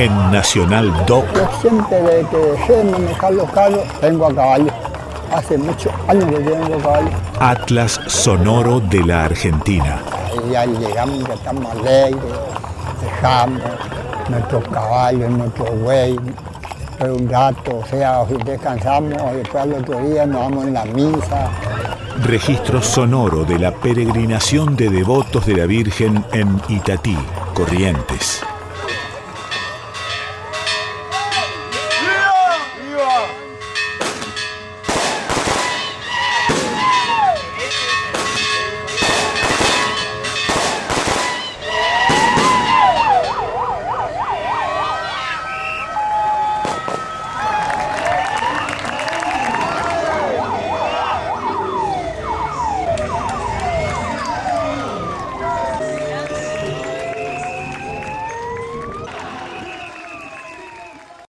En Nacional Doc. Yo siempre desde que dejé de manejar los carros, tengo a caballo. Hace muchos años que tengo a caballo. Atlas Sonoro de la Argentina. Ahí ya llegamos, ya estamos alegres, dejamos nuestros caballos, nuestros buey, pero un rato, o sea, descansamos, después al otro día nos vamos en la misa. Registro sonoro de la peregrinación de devotos de la Virgen en Itatí, Corrientes.